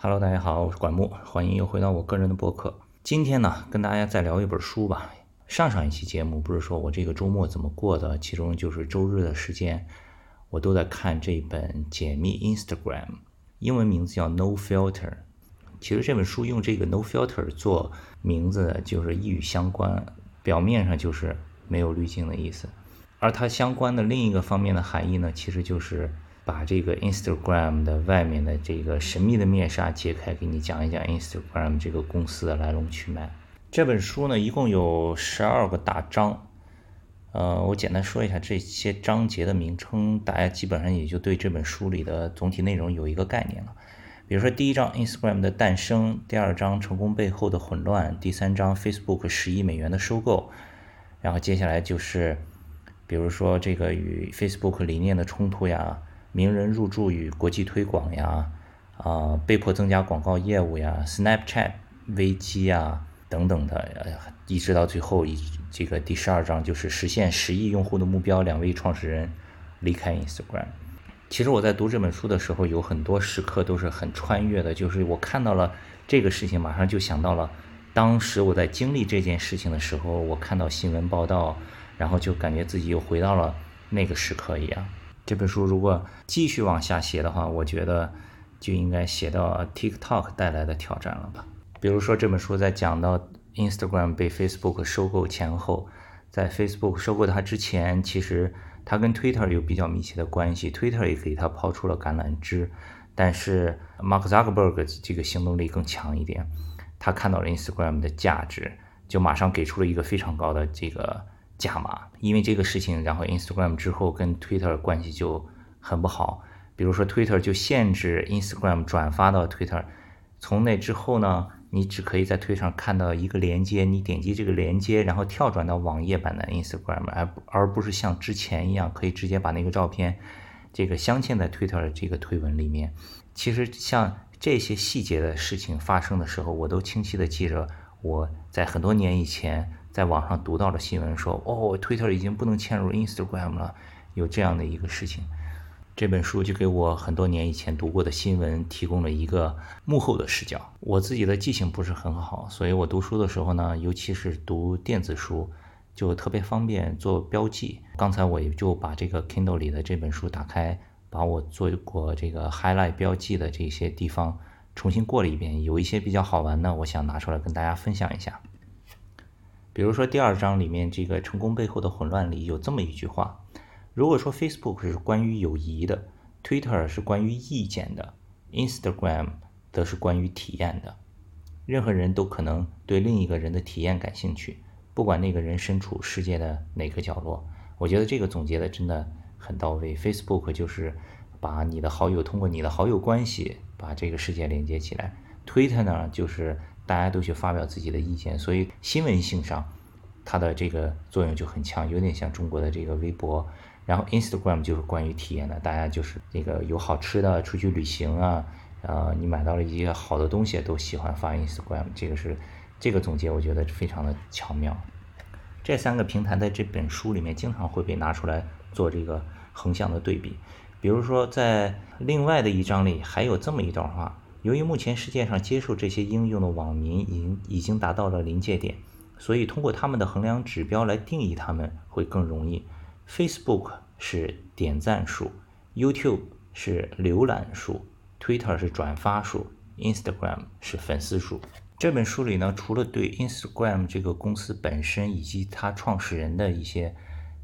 Hello，大家好，我是管木，欢迎又回到我个人的博客。今天呢，跟大家再聊一本书吧。上上一期节目不是说我这个周末怎么过的，其中就是周日的时间，我都在看这本《解密 Instagram》，英文名字叫 No Filter。其实这本书用这个 No Filter 做名字，就是一语相关，表面上就是没有滤镜的意思，而它相关的另一个方面的含义呢，其实就是。把这个 Instagram 的外面的这个神秘的面纱揭开，给你讲一讲 Instagram 这个公司的来龙去脉。这本书呢，一共有十二个大章，呃，我简单说一下这些章节的名称，大家基本上也就对这本书里的总体内容有一个概念了。比如说第一章 Instagram 的诞生，第二章成功背后的混乱，第三章 Facebook 十亿美元的收购，然后接下来就是，比如说这个与 Facebook 理念的冲突呀。名人入驻与国际推广呀，啊，被迫增加广告业务呀，Snapchat 危机呀等等的，一直到最后一这个第十二章就是实现十亿用户的目标，两位创始人离开 Instagram。其实我在读这本书的时候，有很多时刻都是很穿越的，就是我看到了这个事情，马上就想到了当时我在经历这件事情的时候，我看到新闻报道，然后就感觉自己又回到了那个时刻一样。这本书如果继续往下写的话，我觉得就应该写到 TikTok 带来的挑战了吧。比如说，这本书在讲到 Instagram 被 Facebook 收购前后，在 Facebook 收购它之前，其实它跟 Twitter 有比较密切的关系，Twitter 也给它抛出了橄榄枝。但是 Mark Zuckerberg 这个行动力更强一点，他看到了 Instagram 的价值，就马上给出了一个非常高的这个。加码，因为这个事情，然后 Instagram 之后跟 Twitter 关系就很不好。比如说 Twitter 就限制 Instagram 转发到 Twitter，从那之后呢，你只可以在推上看到一个连接，你点击这个连接，然后跳转到网页版的 Instagram，而而不是像之前一样可以直接把那个照片这个镶嵌在 Twitter 的这个推文里面。其实像这些细节的事情发生的时候，我都清晰的记着我在很多年以前。在网上读到了新闻，说哦，Twitter 已经不能嵌入 Instagram 了，有这样的一个事情。这本书就给我很多年以前读过的新闻提供了一个幕后的视角。我自己的记性不是很好，所以我读书的时候呢，尤其是读电子书，就特别方便做标记。刚才我也就把这个 Kindle 里的这本书打开，把我做过这个 highlight 标记的这些地方重新过了一遍，有一些比较好玩的，我想拿出来跟大家分享一下。比如说第二章里面这个成功背后的混乱里有这么一句话：如果说 Facebook 是关于友谊的，Twitter 是关于意见的，Instagram 则是关于体验的。任何人都可能对另一个人的体验感兴趣，不管那个人身处世界的哪个角落。我觉得这个总结的真的很到位。Facebook 就是把你的好友通过你的好友关系把这个世界连接起来，Twitter 呢就是。大家都去发表自己的意见，所以新闻性上，它的这个作用就很强，有点像中国的这个微博。然后 Instagram 就是关于体验的，大家就是这个有好吃的，出去旅行啊，呃，你买到了一些好的东西，都喜欢发 Instagram。这个是这个总结，我觉得非常的巧妙。这三个平台在这本书里面经常会被拿出来做这个横向的对比。比如说在另外的一章里，还有这么一段话。由于目前世界上接受这些应用的网民已经已经达到了临界点，所以通过他们的衡量指标来定义他们会更容易。Facebook 是点赞数，YouTube 是浏览数，Twitter 是转发数，Instagram 是粉丝数。这本书里呢，除了对 Instagram 这个公司本身以及它创始人的一些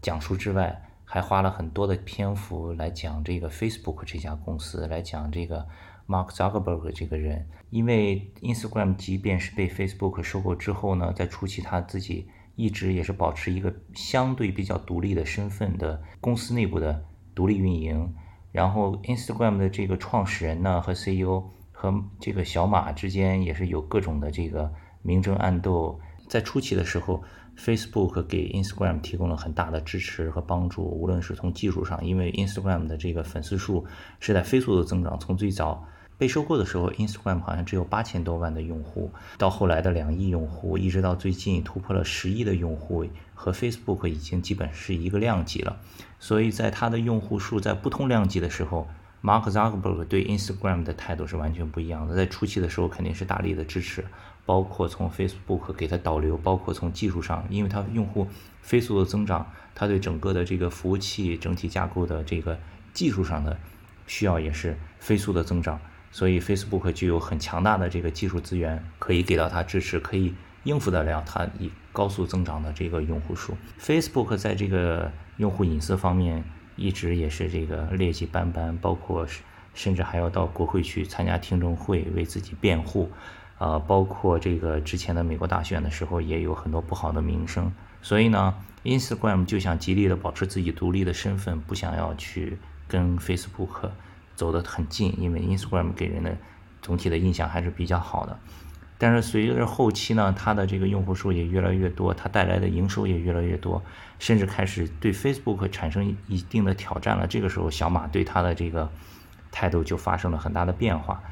讲述之外，还花了很多的篇幅来讲这个 Facebook 这家公司，来讲这个。Mark Zuckerberg 这个人，因为 Instagram 即便是被 Facebook 收购之后呢，在初期他自己一直也是保持一个相对比较独立的身份的公司内部的独立运营。然后 Instagram 的这个创始人呢和 CEO 和这个小马之间也是有各种的这个明争暗斗。在初期的时候，Facebook 给 Instagram 提供了很大的支持和帮助，无论是从技术上，因为 Instagram 的这个粉丝数是在飞速的增长，从最早。被收购的时候，Instagram 好像只有八千多万的用户，到后来的两亿用户，一直到最近突破了十亿的用户，和 Facebook 已经基本是一个量级了。所以在它的用户数在不同量级的时候，Mark Zuckerberg 对 Instagram 的态度是完全不一样的。在初期的时候，肯定是大力的支持，包括从 Facebook 给他导流，包括从技术上，因为它用户飞速的增长，它对整个的这个服务器整体架构的这个技术上的需要也是飞速的增长，所以 Facebook 具有很强大的这个技术资源，可以给到他支持，可以应付得了他以高速增长的这个用户数。Facebook 在这个用户隐私方面。一直也是这个劣迹斑斑，包括甚至还要到国会去参加听证会为自己辩护，啊，包括这个之前的美国大选的时候也有很多不好的名声。所以呢，Instagram 就想极力的保持自己独立的身份，不想要去跟 Facebook 走得很近，因为 Instagram 给人的总体的印象还是比较好的。但是随着后期呢，它的这个用户数也越来越多，它带来的营收也越来越多，甚至开始对 Facebook 产生一定的挑战了。这个时候，小马对它的这个态度就发生了很大的变化，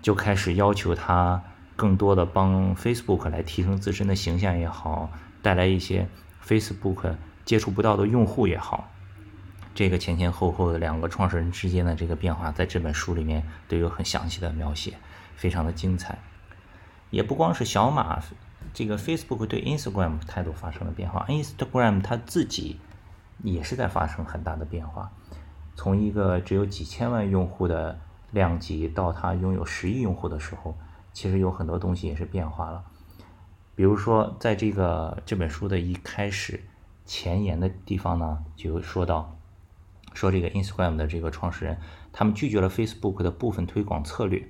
就开始要求他更多的帮 Facebook 来提升自身的形象也好，带来一些 Facebook 接触不到的用户也好。这个前前后后的两个创始人之间的这个变化，在这本书里面都有很详细的描写，非常的精彩。也不光是小马，这个 Facebook 对 Instagram 态度发生了变化，Instagram 它自己也是在发生很大的变化。从一个只有几千万用户的量级，到它拥有十亿用户的时候，其实有很多东西也是变化了。比如说，在这个这本书的一开始前言的地方呢，就说到，说这个 Instagram 的这个创始人，他们拒绝了 Facebook 的部分推广策略。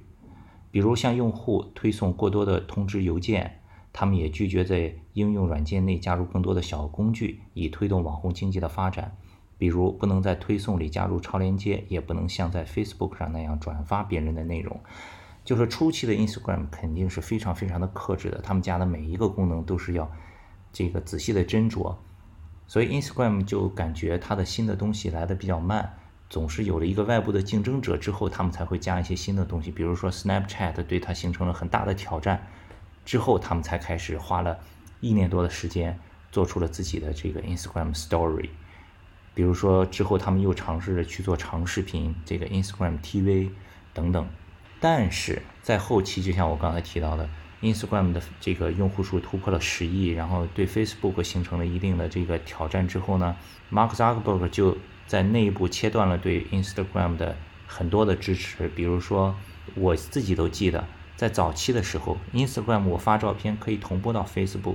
比如向用户推送过多的通知邮件，他们也拒绝在应用软件内加入更多的小工具，以推动网红经济的发展。比如不能在推送里加入超链接，也不能像在 Facebook 上那样转发别人的内容。就是初期的 Instagram 肯定是非常非常的克制的，他们家的每一个功能都是要这个仔细的斟酌，所以 Instagram 就感觉它的新的东西来的比较慢。总是有了一个外部的竞争者之后，他们才会加一些新的东西。比如说，Snapchat 对它形成了很大的挑战，之后他们才开始花了一年多的时间，做出了自己的这个 Instagram Story。比如说，之后他们又尝试着去做长视频，这个 Instagram TV 等等。但是在后期，就像我刚才提到的，Instagram 的这个用户数突破了十亿，然后对 Facebook 形成了一定的这个挑战之后呢，Mark Zuckerberg 就。在内部切断了对 Instagram 的很多的支持，比如说我自己都记得，在早期的时候，Instagram 我发照片可以同步到 Facebook，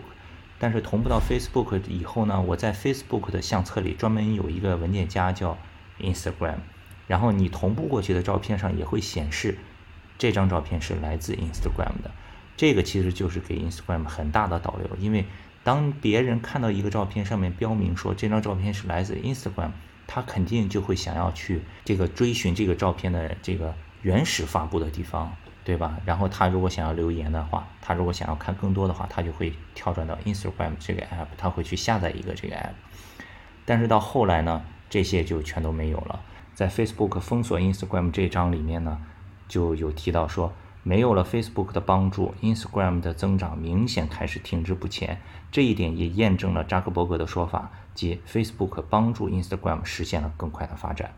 但是同步到 Facebook 以后呢，我在 Facebook 的相册里专门有一个文件夹叫 Instagram，然后你同步过去的照片上也会显示这张照片是来自 Instagram 的，这个其实就是给 Instagram 很大的导流，因为当别人看到一个照片上面标明说这张照片是来自 Instagram。他肯定就会想要去这个追寻这个照片的这个原始发布的地方，对吧？然后他如果想要留言的话，他如果想要看更多的话，他就会跳转到 Instagram 这个 app，他会去下载一个这个 app。但是到后来呢，这些就全都没有了。在 Facebook 封锁 Instagram 这章里面呢，就有提到说。没有了 Facebook 的帮助，Instagram 的增长明显开始停滞不前。这一点也验证了扎克伯格的说法，即 Facebook 帮助 Instagram 实现了更快的发展。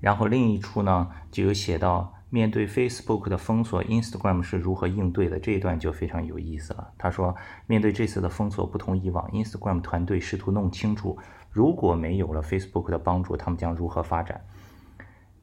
然后另一处呢，就有写到面对 Facebook 的封锁，Instagram 是如何应对的。这一段就非常有意思了。他说，面对这次的封锁，不同以往，Instagram 团队试图弄清楚，如果没有了 Facebook 的帮助，他们将如何发展。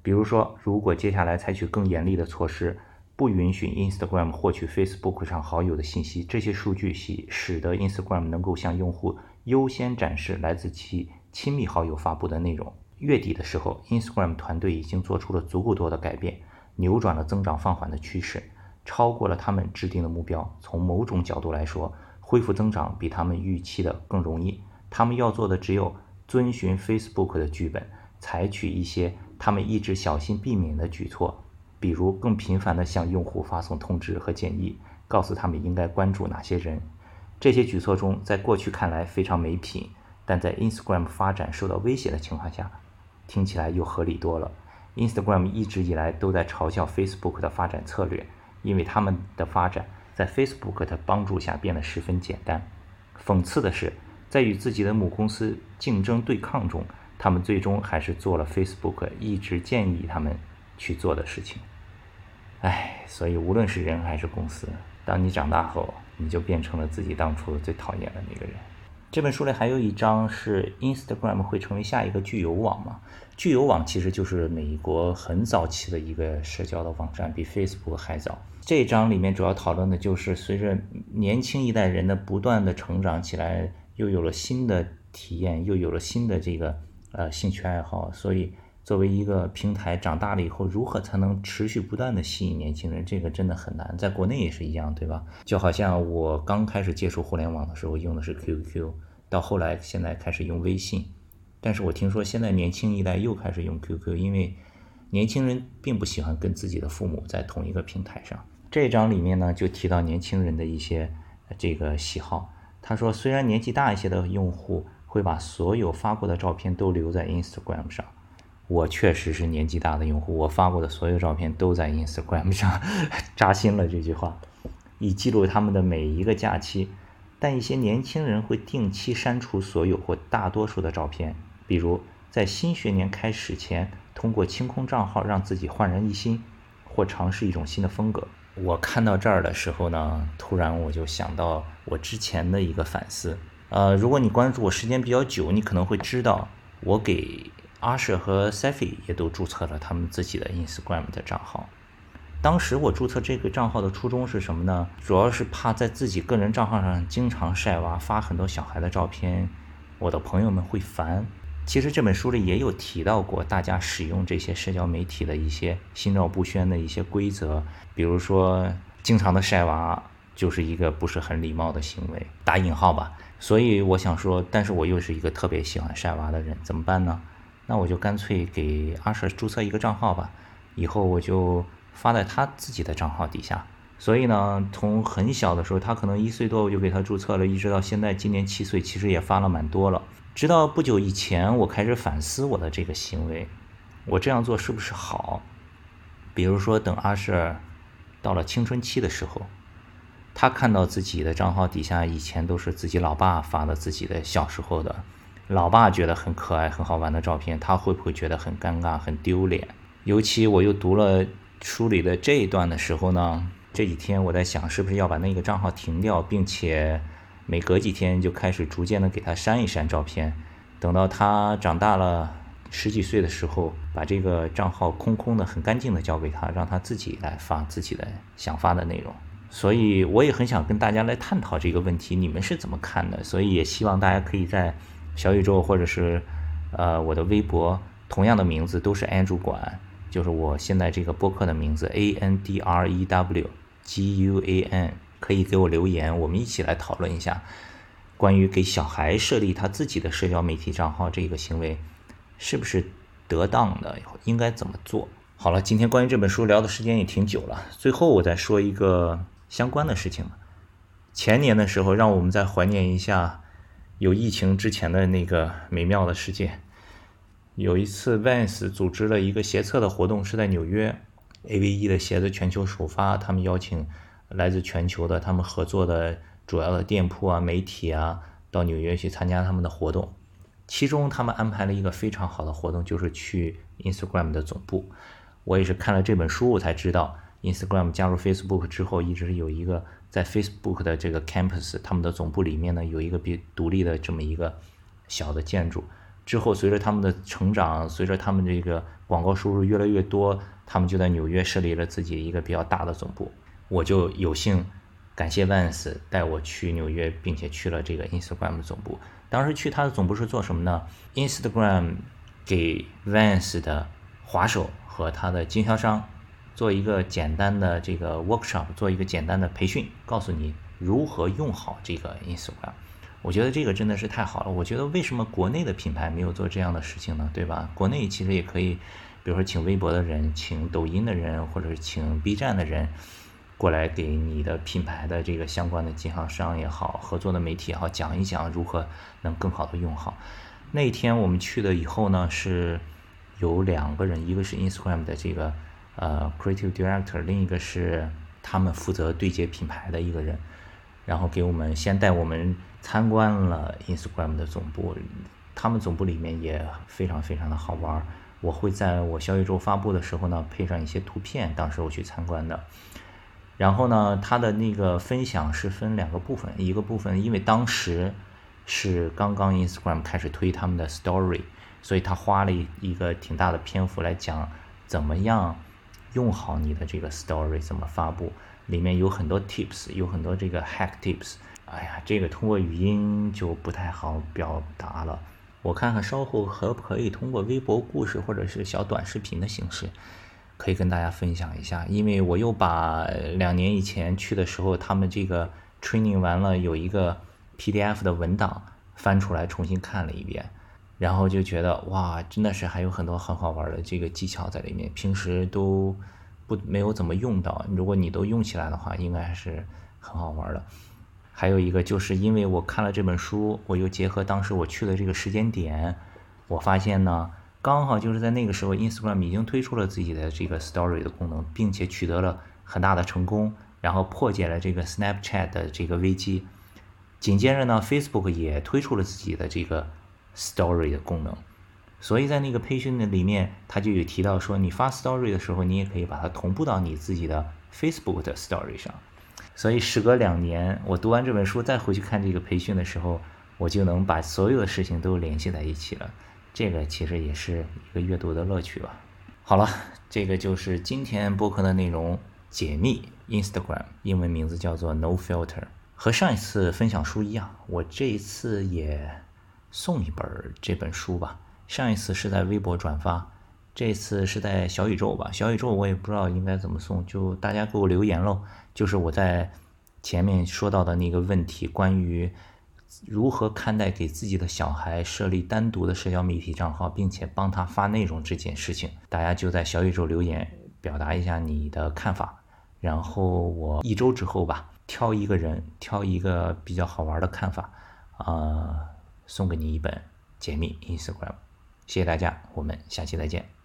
比如说，如果接下来采取更严厉的措施。不允许 Instagram 获取 Facebook 上好友的信息，这些数据使使得 Instagram 能够向用户优先展示来自其亲密好友发布的内容。月底的时候，Instagram 团队已经做出了足够多的改变，扭转了增长放缓的趋势，超过了他们制定的目标。从某种角度来说，恢复增长比他们预期的更容易。他们要做的只有遵循 Facebook 的剧本，采取一些他们一直小心避免的举措。比如更频繁地向用户发送通知和建议，告诉他们应该关注哪些人。这些举措中，在过去看来非常没品，但在 Instagram 发展受到威胁的情况下，听起来又合理多了。Instagram 一直以来都在嘲笑 Facebook 的发展策略，因为他们的发展在 Facebook 的帮助下变得十分简单。讽刺的是，在与自己的母公司竞争对抗中，他们最终还是做了 Facebook 一直建议他们。去做的事情。唉，所以无论是人还是公司，当你长大后，你就变成了自己当初最讨厌的那个人。这本书里还有一章是 Instagram 会成为下一个聚友网吗？聚友网其实就是美国很早期的一个社交的网站，比 Facebook 还早。这一章里面主要讨论的就是随着年轻一代人的不断的成长起来，又有了新的体验，又有了新的这个呃兴趣爱好，所以。作为一个平台，长大了以后如何才能持续不断的吸引年轻人？这个真的很难。在国内也是一样，对吧？就好像我刚开始接触互联网的时候用的是 QQ，到后来现在开始用微信。但是我听说现在年轻一代又开始用 QQ，因为年轻人并不喜欢跟自己的父母在同一个平台上。这一章里面呢，就提到年轻人的一些这个喜好。他说，虽然年纪大一些的用户会把所有发过的照片都留在 Instagram 上。我确实是年纪大的用户，我发过的所有照片都在 Instagram 上，扎心了这句话，以记录他们的每一个假期。但一些年轻人会定期删除所有或大多数的照片，比如在新学年开始前，通过清空账号让自己焕然一新，或尝试一种新的风格。我看到这儿的时候呢，突然我就想到我之前的一个反思。呃，如果你关注我时间比较久，你可能会知道我给。阿舍和 Safi 也都注册了他们自己的 Instagram 的账号。当时我注册这个账号的初衷是什么呢？主要是怕在自己个人账号上经常晒娃、发很多小孩的照片，我的朋友们会烦。其实这本书里也有提到过，大家使用这些社交媒体的一些心照不宣的一些规则，比如说经常的晒娃就是一个不是很礼貌的行为，打引号吧。所以我想说，但是我又是一个特别喜欢晒娃的人，怎么办呢？那我就干脆给阿舍注册一个账号吧，以后我就发在他自己的账号底下。所以呢，从很小的时候，他可能一岁多，我就给他注册了，一直到现在今年七岁，其实也发了蛮多了。直到不久以前，我开始反思我的这个行为，我这样做是不是好？比如说，等阿舍到了青春期的时候，他看到自己的账号底下以前都是自己老爸发的自己的小时候的。老爸觉得很可爱、很好玩的照片，他会不会觉得很尴尬、很丢脸？尤其我又读了书里的这一段的时候呢，这几天我在想，是不是要把那个账号停掉，并且每隔几天就开始逐渐的给他删一删照片，等到他长大了十几岁的时候，把这个账号空空的、很干净的交给他，让他自己来发自己的想发的内容。所以我也很想跟大家来探讨这个问题，你们是怎么看的？所以也希望大家可以在。小宇宙或者是，呃，我的微博同样的名字都是 Andrew 管，就是我现在这个播客的名字 A N D R E W G U A N，可以给我留言，我们一起来讨论一下，关于给小孩设立他自己的社交媒体账号这个行为是不是得当的，应该怎么做？好了，今天关于这本书聊的时间也挺久了，最后我再说一个相关的事情前年的时候，让我们再怀念一下。有疫情之前的那个美妙的世界，有一次 Vans 组织了一个鞋测的活动，是在纽约，AVE 的鞋子全球首发，他们邀请来自全球的他们合作的主要的店铺啊、媒体啊到纽约去参加他们的活动。其中他们安排了一个非常好的活动，就是去 Instagram 的总部。我也是看了这本书，我才知道 Instagram 加入 Facebook 之后，一直有一个。在 Facebook 的这个 Campus，他们的总部里面呢，有一个比独立的这么一个小的建筑。之后，随着他们的成长，随着他们这个广告收入越来越多，他们就在纽约设立了自己一个比较大的总部。我就有幸感谢 Vans 带我去纽约，并且去了这个 Instagram 总部。当时去他的总部是做什么呢？Instagram 给 Vans 的滑手和他的经销商。做一个简单的这个 workshop，做一个简单的培训，告诉你如何用好这个 Instagram。我觉得这个真的是太好了。我觉得为什么国内的品牌没有做这样的事情呢？对吧？国内其实也可以，比如说请微博的人，请抖音的人，或者是请 B 站的人过来给你的品牌的这个相关的经销商也好，合作的媒体也好，讲一讲如何能更好的用好。那天我们去了以后呢，是有两个人，一个是 Instagram 的这个。呃，creative director，另一个是他们负责对接品牌的一个人，然后给我们先带我们参观了 Instagram 的总部，他们总部里面也非常非常的好玩，我会在我小宇宙发布的时候呢，配上一些图片，当时我去参观的。然后呢，他的那个分享是分两个部分，一个部分因为当时是刚刚 Instagram 开始推他们的 Story，所以他花了一一个挺大的篇幅来讲怎么样用好你的这个 Story，怎么发布，里面有很多 Tips，有很多这个 Hack Tips。哎呀，这个通过语音就不太好表达了。我看看稍后可不可以通过微博故事或者是小短视频的形式，可以跟大家分享一下。因为我又把两年以前去的时候，他们这个 training 完了有一个 PDF 的文档翻出来重新看了一遍，然后就觉得哇，真的是还有很多很好玩的这个技巧在里面，平时都不没有怎么用到。如果你都用起来的话，应该还是很好玩的。还有一个就是因为我看了这本书，我又结合当时我去的这个时间点，我发现呢，刚好就是在那个时候，Instagram 已经推出了自己的这个 Story 的功能，并且取得了很大的成功，然后破解了这个 Snapchat 的这个危机。紧接着呢，Facebook 也推出了自己的这个 Story 的功能，所以在那个培训的里面，他就有提到说，你发 Story 的时候，你也可以把它同步到你自己的 Facebook 的 Story 上。所以时隔两年，我读完这本书再回去看这个培训的时候，我就能把所有的事情都联系在一起了。这个其实也是一个阅读的乐趣吧。好了，这个就是今天播客的内容，解密 Instagram，英文名字叫做 No Filter。和上一次分享书一样，我这一次也送一本这本书吧。上一次是在微博转发，这次是在小宇宙吧。小宇宙我也不知道应该怎么送，就大家给我留言喽。就是我在前面说到的那个问题，关于如何看待给自己的小孩设立单独的社交媒体账号，并且帮他发内容这件事情，大家就在小宇宙留言表达一下你的看法，然后我一周之后吧，挑一个人，挑一个比较好玩的看法，啊，送给你一本解密 Instagram，谢谢大家，我们下期再见。